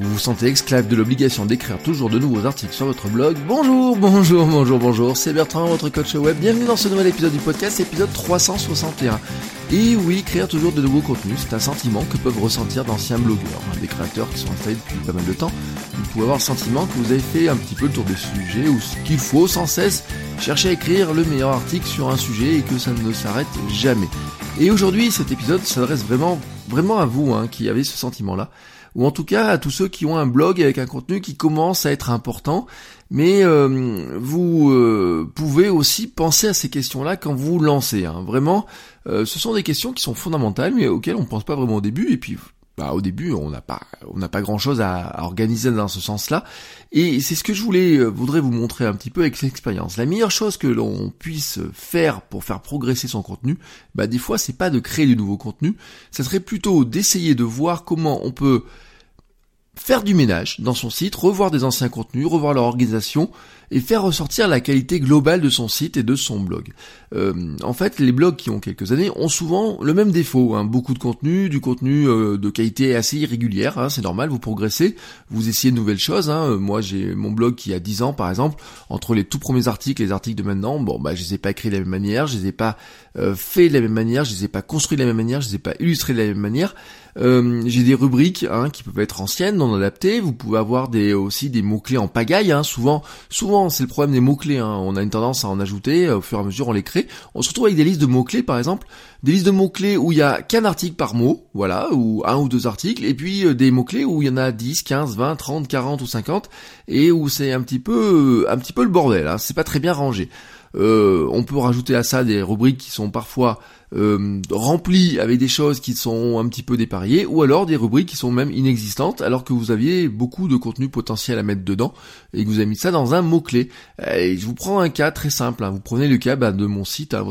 Vous vous sentez esclave de l'obligation d'écrire toujours de nouveaux articles sur votre blog Bonjour, bonjour, bonjour, bonjour, c'est Bertrand, votre coach web. Bienvenue dans ce nouvel épisode du podcast, épisode 361. Et oui, créer toujours de nouveaux contenus, c'est un sentiment que peuvent ressentir d'anciens blogueurs, hein, des créateurs qui sont installés depuis pas mal de temps. Vous pouvez avoir le sentiment que vous avez fait un petit peu le tour des sujets ou ce qu'il faut sans cesse chercher à écrire le meilleur article sur un sujet et que ça ne s'arrête jamais. Et aujourd'hui, cet épisode s'adresse vraiment, vraiment à vous hein, qui avez ce sentiment-là ou en tout cas à tous ceux qui ont un blog avec un contenu qui commence à être important. Mais euh, vous euh, pouvez aussi penser à ces questions-là quand vous lancez. Hein. Vraiment, euh, ce sont des questions qui sont fondamentales, mais auxquelles on ne pense pas vraiment au début. Et puis, bah, au début, on n'a pas, on n'a pas grand-chose à, organiser dans ce sens-là. Et c'est ce que je voulais, voudrais vous montrer un petit peu avec l'expérience. La meilleure chose que l'on puisse faire pour faire progresser son contenu, bah, des fois, c'est pas de créer du nouveau contenu. Ça serait plutôt d'essayer de voir comment on peut faire du ménage dans son site, revoir des anciens contenus, revoir leur organisation et faire ressortir la qualité globale de son site et de son blog. Euh, en fait, les blogs qui ont quelques années ont souvent le même défaut, hein. beaucoup de contenu, du contenu euh, de qualité assez irrégulière, hein. c'est normal, vous progressez, vous essayez de nouvelles choses. Hein. Moi, j'ai mon blog qui a 10 ans, par exemple, entre les tout premiers articles et les articles de maintenant, bon, bah, je les ai pas écrits de la même manière, je les ai pas euh, de la même manière, je les ai pas construits de la même manière, je les ai pas illustrés de la même manière. Euh, j'ai des rubriques hein, qui peuvent être anciennes, non adaptées. Vous pouvez avoir des aussi des mots clés en pagaille. Hein. Souvent, c'est le problème des mots clés. Hein. On a une tendance à en ajouter euh, au fur et à mesure on les crée. On se retrouve avec des listes de mots clés par exemple, des listes de mots clés où il y a qu'un article par mot, voilà, ou un ou deux articles, et puis euh, des mots clés où il y en a 10, 15, 20, 30, 40 ou 50, et où c'est un petit peu un petit peu le bordel. Hein. C'est pas très bien rangé. on peut rajouter à ça des rubriques qui sont parfois euh, rempli avec des choses qui sont un petit peu dépareillées, ou alors des rubriques qui sont même inexistantes, alors que vous aviez beaucoup de contenu potentiel à mettre dedans, et que vous avez mis ça dans un mot-clé. Je vous prends un cas très simple, hein. vous prenez le cas bah, de mon site, hein,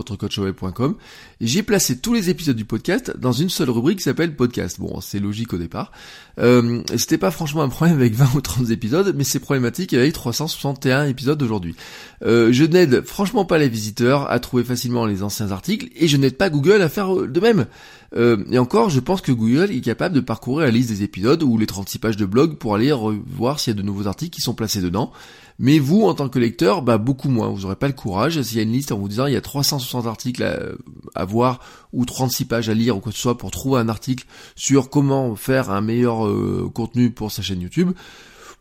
j'ai placé tous les épisodes du podcast dans une seule rubrique qui s'appelle podcast. Bon, c'est logique au départ. Euh, C'était pas franchement un problème avec 20 ou 30 épisodes, mais c'est problématique avec 361 épisodes d'aujourd'hui. Euh, je n'aide franchement pas les visiteurs à trouver facilement les anciens articles, et je n'aide pas Google à faire de même. Euh, et encore, je pense que Google est capable de parcourir la liste des épisodes ou les 36 pages de blog pour aller voir s'il y a de nouveaux articles qui sont placés dedans. Mais vous, en tant que lecteur, bah beaucoup moins. Vous n'aurez pas le courage. S'il y a une liste en vous disant il y a 360 articles à, voir ou 36 pages à lire ou quoi que ce soit pour trouver un article sur comment faire un meilleur euh, contenu pour sa chaîne YouTube,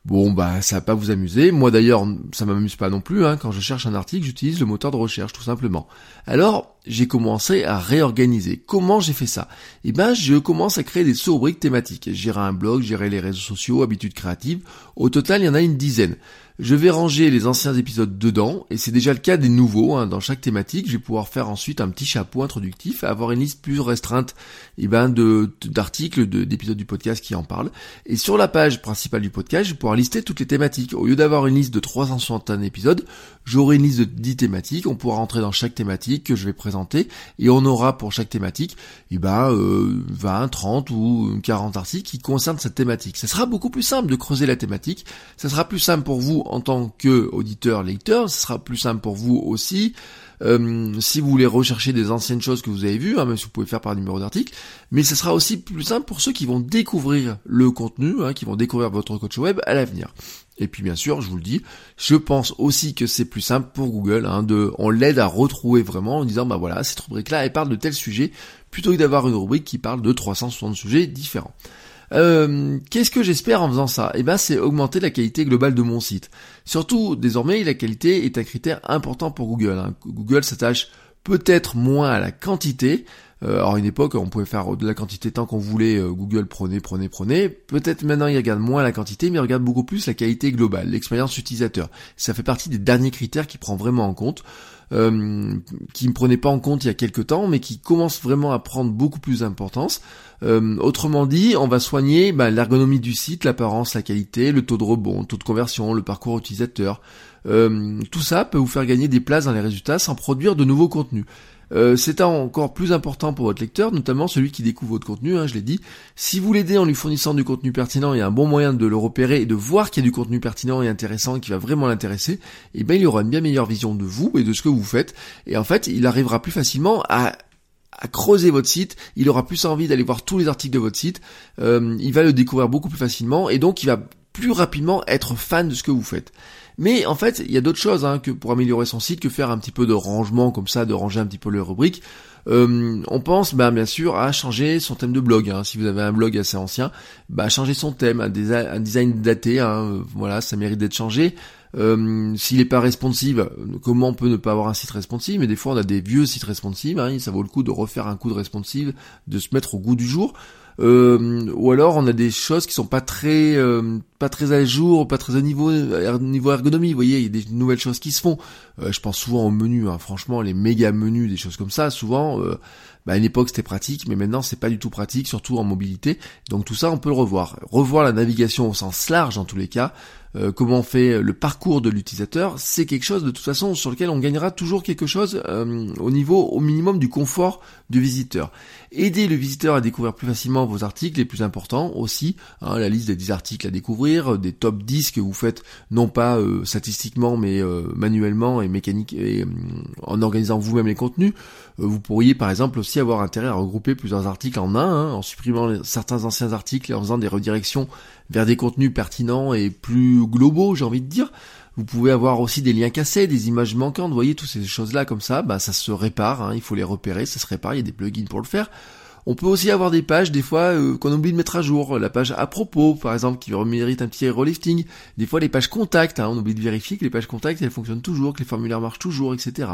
Bon bah ça va pas vous amuser. Moi d'ailleurs ça m'amuse pas non plus. Hein. Quand je cherche un article, j'utilise le moteur de recherche tout simplement. Alors j'ai commencé à réorganiser. Comment j'ai fait ça? Eh ben je commence à créer des sous-rubriques thématiques. Gérer un blog, gérer les réseaux sociaux, habitudes créatives. Au total il y en a une dizaine. Je vais ranger les anciens épisodes dedans, et c'est déjà le cas des nouveaux. Hein. Dans chaque thématique, je vais pouvoir faire ensuite un petit chapeau introductif, avoir une liste plus restreinte eh ben, d'articles, d'épisodes du podcast qui en parlent. Et sur la page principale du podcast, je vais pouvoir lister toutes les thématiques. Au lieu d'avoir une liste de 361 épisodes, j'aurai une liste de 10 thématiques. On pourra rentrer dans chaque thématique que je vais présenter, et on aura pour chaque thématique eh ben, euh, 20, 30 ou 40 articles qui concernent cette thématique. Ça sera beaucoup plus simple de creuser la thématique. Ça sera plus simple pour vous en tant que auditeur lecteur, ce sera plus simple pour vous aussi. Euh, si vous voulez rechercher des anciennes choses que vous avez vues, hein, même si vous pouvez faire par numéro d'article, mais ce sera aussi plus simple pour ceux qui vont découvrir le contenu, hein, qui vont découvrir votre coach web à l'avenir. Et puis bien sûr, je vous le dis, je pense aussi que c'est plus simple pour Google, hein, de, on l'aide à retrouver vraiment en disant, bah voilà, cette rubrique-là, elle parle de tel sujet, plutôt que d'avoir une rubrique qui parle de 360 sujets différents. Euh, qu'est-ce que j'espère en faisant ça? Eh ben, c'est augmenter la qualité globale de mon site. Surtout, désormais, la qualité est un critère important pour Google. Hein. Google s'attache peut-être moins à la quantité, alors à une époque, on pouvait faire de la quantité tant qu'on voulait. Euh, Google prenait, prenait, prenait. Peut-être maintenant, il regarde moins la quantité, mais il regarde beaucoup plus la qualité globale, l'expérience utilisateur. Ça fait partie des derniers critères qu'il prend vraiment en compte. Euh, qui ne prenait pas en compte il y a quelques temps, mais qui commence vraiment à prendre beaucoup plus d'importance. Euh, autrement dit, on va soigner bah, l'ergonomie du site, l'apparence, la qualité, le taux de rebond, le taux de conversion, le parcours utilisateur. Euh, tout ça peut vous faire gagner des places dans les résultats sans produire de nouveaux contenus. Euh, c'est encore plus important pour votre lecteur, notamment celui qui découvre votre contenu, hein, je l'ai dit. Si vous l'aidez en lui fournissant du contenu pertinent et un bon moyen de le repérer et de voir qu'il y a du contenu pertinent et intéressant qui va vraiment l'intéresser, eh ben il aura une bien meilleure vision de vous et de ce que vous faites. Et en fait, il arrivera plus facilement à creuser votre site, il aura plus envie d'aller voir tous les articles de votre site, euh, il va le découvrir beaucoup plus facilement et donc il va plus rapidement être fan de ce que vous faites. Mais en fait, il y a d'autres choses hein, que pour améliorer son site que faire un petit peu de rangement comme ça, de ranger un petit peu les rubriques. Euh, on pense bah, bien sûr à changer son thème de blog. Hein. Si vous avez un blog assez ancien, bah, changer son thème, un, design daté, hein, voilà, ça mérite d'être changé. Euh, S'il n'est pas responsive, comment on peut ne pas avoir un site responsive? Mais des fois, on a des vieux sites responsives. Hein, ça vaut le coup de refaire un coup de responsive, de se mettre au goût du jour. Euh, ou alors on a des choses qui sont pas très euh, pas très à jour, pas très à niveau niveau ergonomie. Vous voyez, il y a des nouvelles choses qui se font. Euh, je pense souvent aux menus, hein, franchement, les méga menus, des choses comme ça. Souvent, bah, à une époque c'était pratique, mais maintenant c'est pas du tout pratique, surtout en mobilité. Donc tout ça, on peut le revoir. Revoir la navigation au sens large dans tous les cas. Euh, comment on fait le parcours de l'utilisateur, c'est quelque chose de toute façon sur lequel on gagnera toujours quelque chose euh, au niveau au minimum du confort du visiteur. Aider le visiteur à découvrir plus facilement vos articles les plus importants aussi, hein, la liste des 10 articles à découvrir, des top 10 que vous faites non pas euh, statistiquement mais manuellement et mécanique et en organisant vous-même les contenus. vous pourriez par exemple aussi avoir intérêt à regrouper plusieurs articles en un, hein, en supprimant certains anciens articles et en faisant des redirections vers des contenus pertinents et plus globaux, j'ai envie de dire. Vous pouvez avoir aussi des liens cassés, des images manquantes, vous voyez, toutes ces choses-là comme ça, bah ça se répare, hein, il faut les repérer, ça se répare, il y a des plugins pour le faire. On peut aussi avoir des pages, des fois, euh, qu'on oublie de mettre à jour. La page à propos, par exemple, qui mérite un petit relifting. Des fois, les pages contact, hein, on oublie de vérifier que les pages contact, elles fonctionnent toujours, que les formulaires marchent toujours, etc.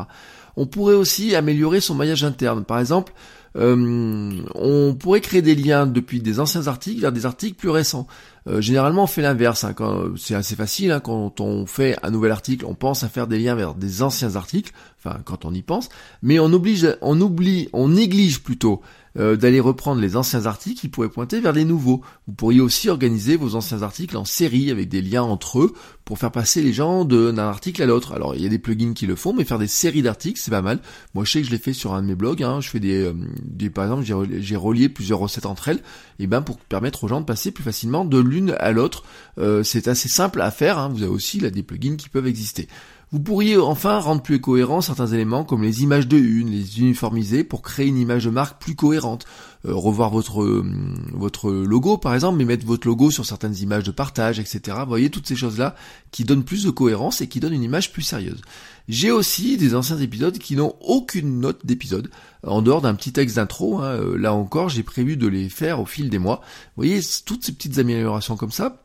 On pourrait aussi améliorer son maillage interne. Par exemple, on pourrait créer des liens depuis des anciens articles vers des articles plus récents. Euh, généralement, on fait l'inverse. Hein, c'est assez facile. Hein, quand on fait un nouvel article, on pense à faire des liens vers des anciens articles. Enfin, quand on y pense, mais on oblige, on oublie, on néglige plutôt euh, d'aller reprendre les anciens articles qui pourraient pointer vers les nouveaux. Vous pourriez aussi organiser vos anciens articles en série avec des liens entre eux pour faire passer les gens d'un article à l'autre. Alors il y a des plugins qui le font, mais faire des séries d'articles c'est pas mal. Moi je sais que je l'ai fait sur un de mes blogs. Hein. Je fais des, euh, par exemple j'ai relié plusieurs recettes entre elles, et ben pour permettre aux gens de passer plus facilement de l'une à l'autre. Euh, c'est assez simple à faire. Hein. Vous avez aussi là des plugins qui peuvent exister. Vous pourriez enfin rendre plus cohérents certains éléments comme les images de une, les uniformiser pour créer une image de marque plus cohérente. Euh, revoir votre euh, votre logo par exemple, mais mettre votre logo sur certaines images de partage, etc. Vous voyez toutes ces choses-là qui donnent plus de cohérence et qui donnent une image plus sérieuse. J'ai aussi des anciens épisodes qui n'ont aucune note d'épisode, en dehors d'un petit texte d'intro. Hein. Euh, là encore, j'ai prévu de les faire au fil des mois. Vous voyez, toutes ces petites améliorations comme ça,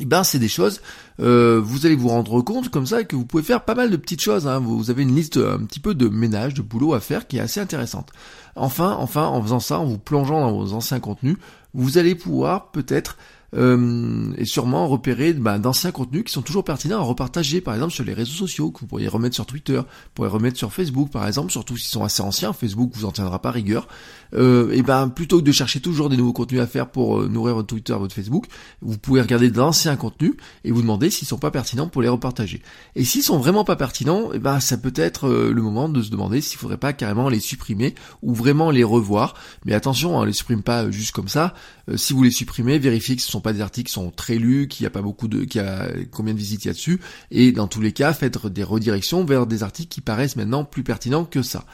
eh ben c'est des choses, euh, vous allez vous rendre compte comme ça que vous pouvez faire pas mal de petites choses. Hein. Vous avez une liste un petit peu de ménage, de boulot à faire qui est assez intéressante. Enfin, enfin, en faisant ça, en vous plongeant dans vos anciens contenus, vous allez pouvoir peut-être euh, et sûrement repérer bah, d'anciens contenus qui sont toujours pertinents à repartager, par exemple sur les réseaux sociaux, que vous pourriez remettre sur Twitter, vous pourriez remettre sur Facebook, par exemple, surtout s'ils sont assez anciens, Facebook vous en tiendra pas rigueur. Euh, et ben plutôt que de chercher toujours des nouveaux contenus à faire pour euh, nourrir votre Twitter, votre Facebook, vous pouvez regarder d'anciens contenus et vous demander s'ils sont pas pertinents pour les repartager. Et s'ils sont vraiment pas pertinents, et ben ça peut être euh, le moment de se demander s'il faudrait pas carrément les supprimer ou vraiment les revoir. Mais attention, on hein, les supprime pas juste comme ça. si vous les supprimez, vérifiez que ce sont pas des articles qui sont très lus, qu'il n'y a pas beaucoup de, qu'il y a combien de visites il y a dessus, et dans tous les cas, faites des redirections vers des articles qui paraissent maintenant plus pertinents que ça.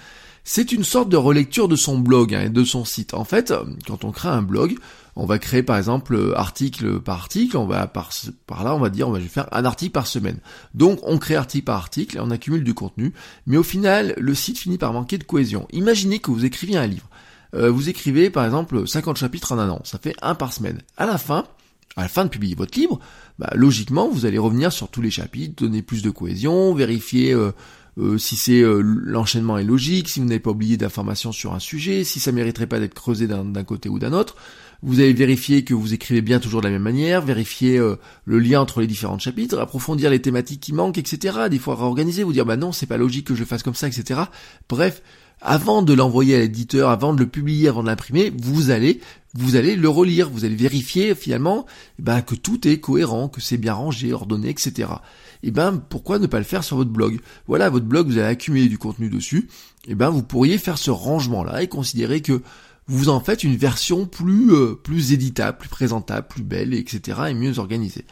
C'est une sorte de relecture de son blog hein, et de son site. En fait, quand on crée un blog, on va créer par exemple article par article, on va par, par là on va dire on va faire un article par semaine. Donc on crée article par article et on accumule du contenu, mais au final le site finit par manquer de cohésion. Imaginez que vous écriviez un livre. Euh, vous écrivez par exemple 50 chapitres en un an, ça fait un par semaine. À la fin, à la fin de publier votre livre, bah, logiquement, vous allez revenir sur tous les chapitres, donner plus de cohésion, vérifier euh, euh, si c'est euh, l'enchaînement est logique, si vous n'avez pas oublié d'informations sur un sujet, si ça mériterait pas d'être creusé d'un côté ou d'un autre. Vous allez vérifier que vous écrivez bien toujours de la même manière, vérifier le lien entre les différents chapitres, approfondir les thématiques qui manquent, etc. Des fois réorganiser, vous dire bah non, c'est pas logique que je fasse comme ça, etc. Bref, avant de l'envoyer à l'éditeur, avant de le publier, avant de l'imprimer, vous allez vous allez le relire, vous allez vérifier finalement bah, que tout est cohérent, que c'est bien rangé, ordonné, etc. Et ben pourquoi ne pas le faire sur votre blog? Voilà, votre blog, vous allez accumuler du contenu dessus, et ben vous pourriez faire ce rangement-là et considérer que vous en faites une version plus euh, plus éditable, plus présentable, plus belle, etc. et mieux organisée.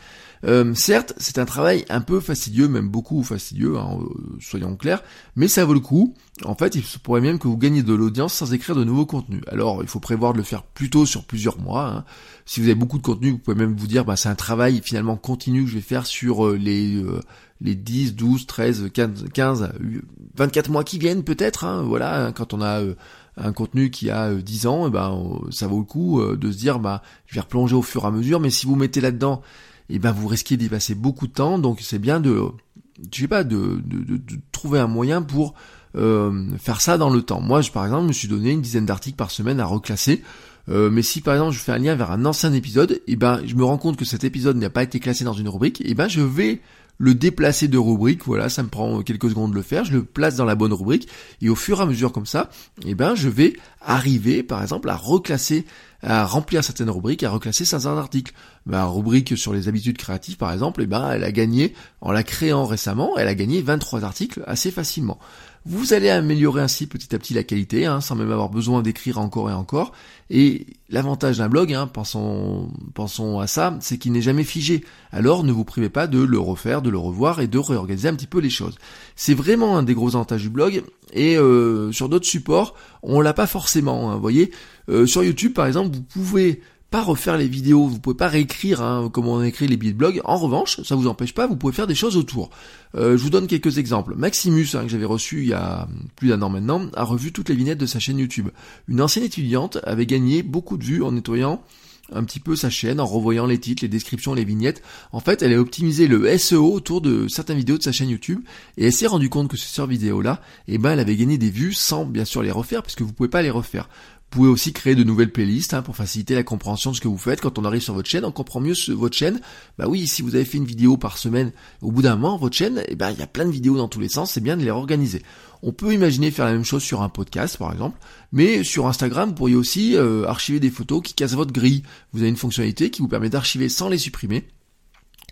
Euh, certes, c'est un travail un peu fastidieux, même beaucoup fastidieux, hein, euh, soyons clairs, mais ça vaut le coup. En fait, il se pourrait même que vous gagnez de l'audience sans écrire de nouveaux contenus. Alors, il faut prévoir de le faire plutôt sur plusieurs mois. Hein. Si vous avez beaucoup de contenu, vous pouvez même vous dire, bah, c'est un travail finalement continu que je vais faire sur euh, les les 10, 12, 13, 15, 15 24 mois qui viennent peut-être. Hein, voilà, hein, quand on a un contenu qui a 10 ans, eh ben ça vaut le coup de se dire bah je vais replonger au fur et à mesure. Mais si vous mettez là-dedans eh ben vous risquez d'y passer beaucoup de temps. Donc c'est bien de, je sais pas, de, de, de, trouver un moyen pour euh, faire ça dans le temps. Moi, je, par exemple, me suis donné une dizaine d'articles par semaine à reclasser. Euh, mais si par exemple je fais un lien vers un ancien épisode, et eh ben je me rends compte que cet épisode n'a pas été classé dans une rubrique, et eh ben je vais le déplacer de rubrique, voilà, ça me prend quelques secondes de le faire, je le place dans la bonne rubrique, et au fur et à mesure comme ça, et ben je vais arriver par exemple à reclasser à remplir certaines rubriques, à reclasser certains articles. Ma rubrique sur les habitudes créatives, par exemple, eh ben, elle a gagné, en la créant récemment, elle a gagné 23 articles assez facilement. Vous allez améliorer ainsi petit à petit la qualité, hein, sans même avoir besoin d'écrire encore et encore. Et l'avantage d'un blog, hein, pensons, pensons à ça, c'est qu'il n'est jamais figé. Alors ne vous privez pas de le refaire, de le revoir et de réorganiser un petit peu les choses. C'est vraiment un des gros avantages du blog. Et euh, sur d'autres supports, on l'a pas forcément. Hein, vous voyez, euh, sur YouTube par exemple, vous pouvez pas refaire les vidéos, vous pouvez pas réécrire hein, comment on écrit les billets de blog. En revanche, ça vous empêche pas, vous pouvez faire des choses autour. Euh, je vous donne quelques exemples. Maximus, hein, que j'avais reçu il y a plus d'un an maintenant, a revu toutes les vignettes de sa chaîne YouTube. Une ancienne étudiante avait gagné beaucoup de vues en nettoyant un petit peu sa chaîne en revoyant les titres, les descriptions, les vignettes. En fait, elle a optimisé le SEO autour de certaines vidéos de sa chaîne YouTube et elle s'est rendu compte que sur vidéos-là, eh ben, elle avait gagné des vues sans bien sûr les refaire puisque vous pouvez pas les refaire. Vous pouvez aussi créer de nouvelles playlists hein, pour faciliter la compréhension de ce que vous faites. Quand on arrive sur votre chaîne, on comprend mieux votre chaîne. Bah oui, si vous avez fait une vidéo par semaine, au bout d'un moment, votre chaîne, eh ben, il y a plein de vidéos dans tous les sens, c'est bien de les organiser. On peut imaginer faire la même chose sur un podcast, par exemple, mais sur Instagram, vous pourriez aussi euh, archiver des photos qui cassent votre grille. Vous avez une fonctionnalité qui vous permet d'archiver sans les supprimer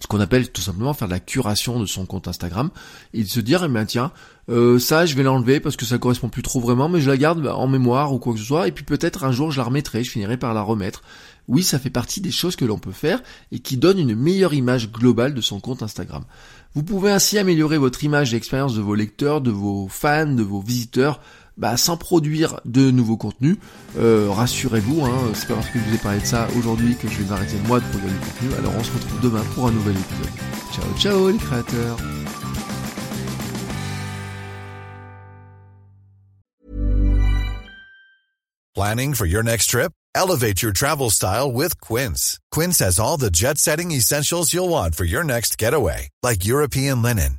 ce qu'on appelle tout simplement faire de la curation de son compte Instagram. Et de se dire eh ben tiens euh, ça je vais l'enlever parce que ça correspond plus trop vraiment mais je la garde en mémoire ou quoi que ce soit. Et puis peut-être un jour je la remettrai je finirai par la remettre. Oui ça fait partie des choses que l'on peut faire et qui donnent une meilleure image globale de son compte Instagram. Vous pouvez ainsi améliorer votre image et l'expérience de vos lecteurs de vos fans de vos visiteurs bah, sans produire de nouveaux contenus. Euh, rassurez-vous, hein, c'est pas parce que je vous ai parlé de ça aujourd'hui que je vais m'arrêter moi de produire du contenu. Alors on se retrouve demain pour un nouvel épisode. Ciao ciao les créateurs Planning for your next trip? Elevate your travel style with Quince. Quince has all the jet-setting essentials you'll want for your next getaway, like European linen